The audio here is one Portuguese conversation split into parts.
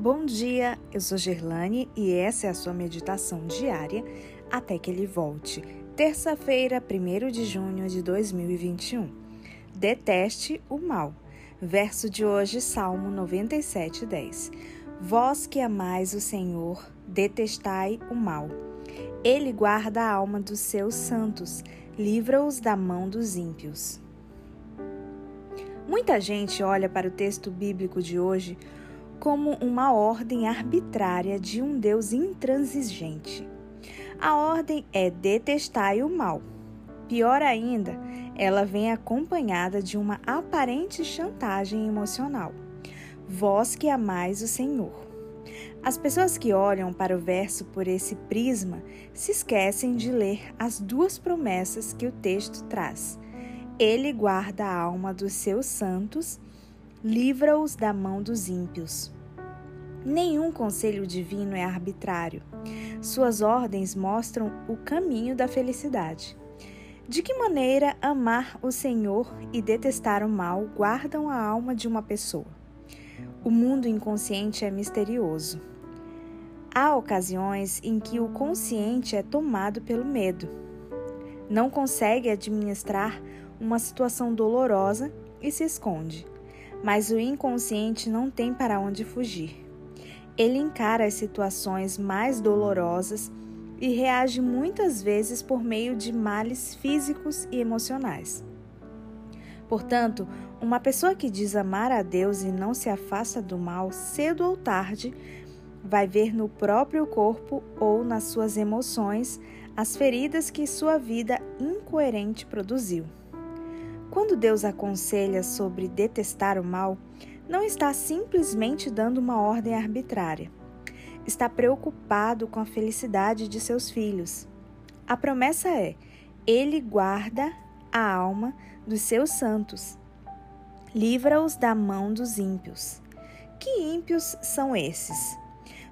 Bom dia, eu sou Gerlane e essa é a sua meditação diária até que ele volte. Terça-feira, 1 de junho de 2021. Deteste o mal. Verso de hoje, Salmo 97, 10. Vós que amais o Senhor, detestai o mal. Ele guarda a alma dos seus santos, livra-os da mão dos ímpios. Muita gente olha para o texto bíblico de hoje como uma ordem arbitrária de um Deus intransigente. A ordem é detestai o mal. Pior ainda, ela vem acompanhada de uma aparente chantagem emocional. Vós que amais o Senhor. As pessoas que olham para o verso por esse prisma se esquecem de ler as duas promessas que o texto traz. Ele guarda a alma dos seus santos livra-os da mão dos ímpios. Nenhum conselho divino é arbitrário. Suas ordens mostram o caminho da felicidade. De que maneira amar o Senhor e detestar o mal guardam a alma de uma pessoa? O mundo inconsciente é misterioso. Há ocasiões em que o consciente é tomado pelo medo. Não consegue administrar uma situação dolorosa e se esconde mas o inconsciente não tem para onde fugir. Ele encara as situações mais dolorosas e reage muitas vezes por meio de males físicos e emocionais. Portanto, uma pessoa que diz amar a Deus e não se afasta do mal, cedo ou tarde, vai ver no próprio corpo ou nas suas emoções as feridas que sua vida incoerente produziu. Quando Deus aconselha sobre detestar o mal, não está simplesmente dando uma ordem arbitrária. Está preocupado com a felicidade de seus filhos. A promessa é: Ele guarda a alma dos seus santos. Livra-os da mão dos ímpios. Que ímpios são esses?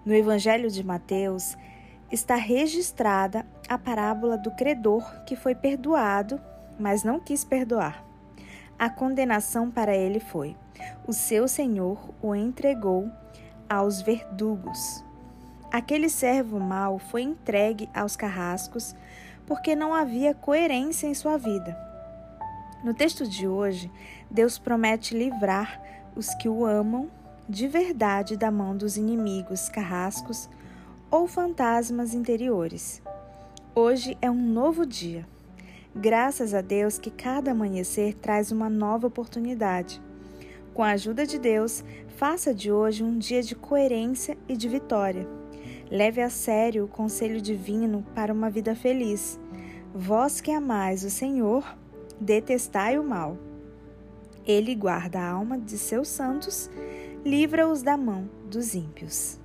No Evangelho de Mateus está registrada a parábola do credor que foi perdoado, mas não quis perdoar. A condenação para ele foi: o seu senhor o entregou aos verdugos. Aquele servo mau foi entregue aos carrascos porque não havia coerência em sua vida. No texto de hoje, Deus promete livrar os que o amam de verdade da mão dos inimigos carrascos ou fantasmas interiores. Hoje é um novo dia. Graças a Deus que cada amanhecer traz uma nova oportunidade. Com a ajuda de Deus, faça de hoje um dia de coerência e de vitória. Leve a sério o conselho divino para uma vida feliz. Vós que amais o Senhor, detestai o mal. Ele guarda a alma de seus santos, livra-os da mão dos ímpios.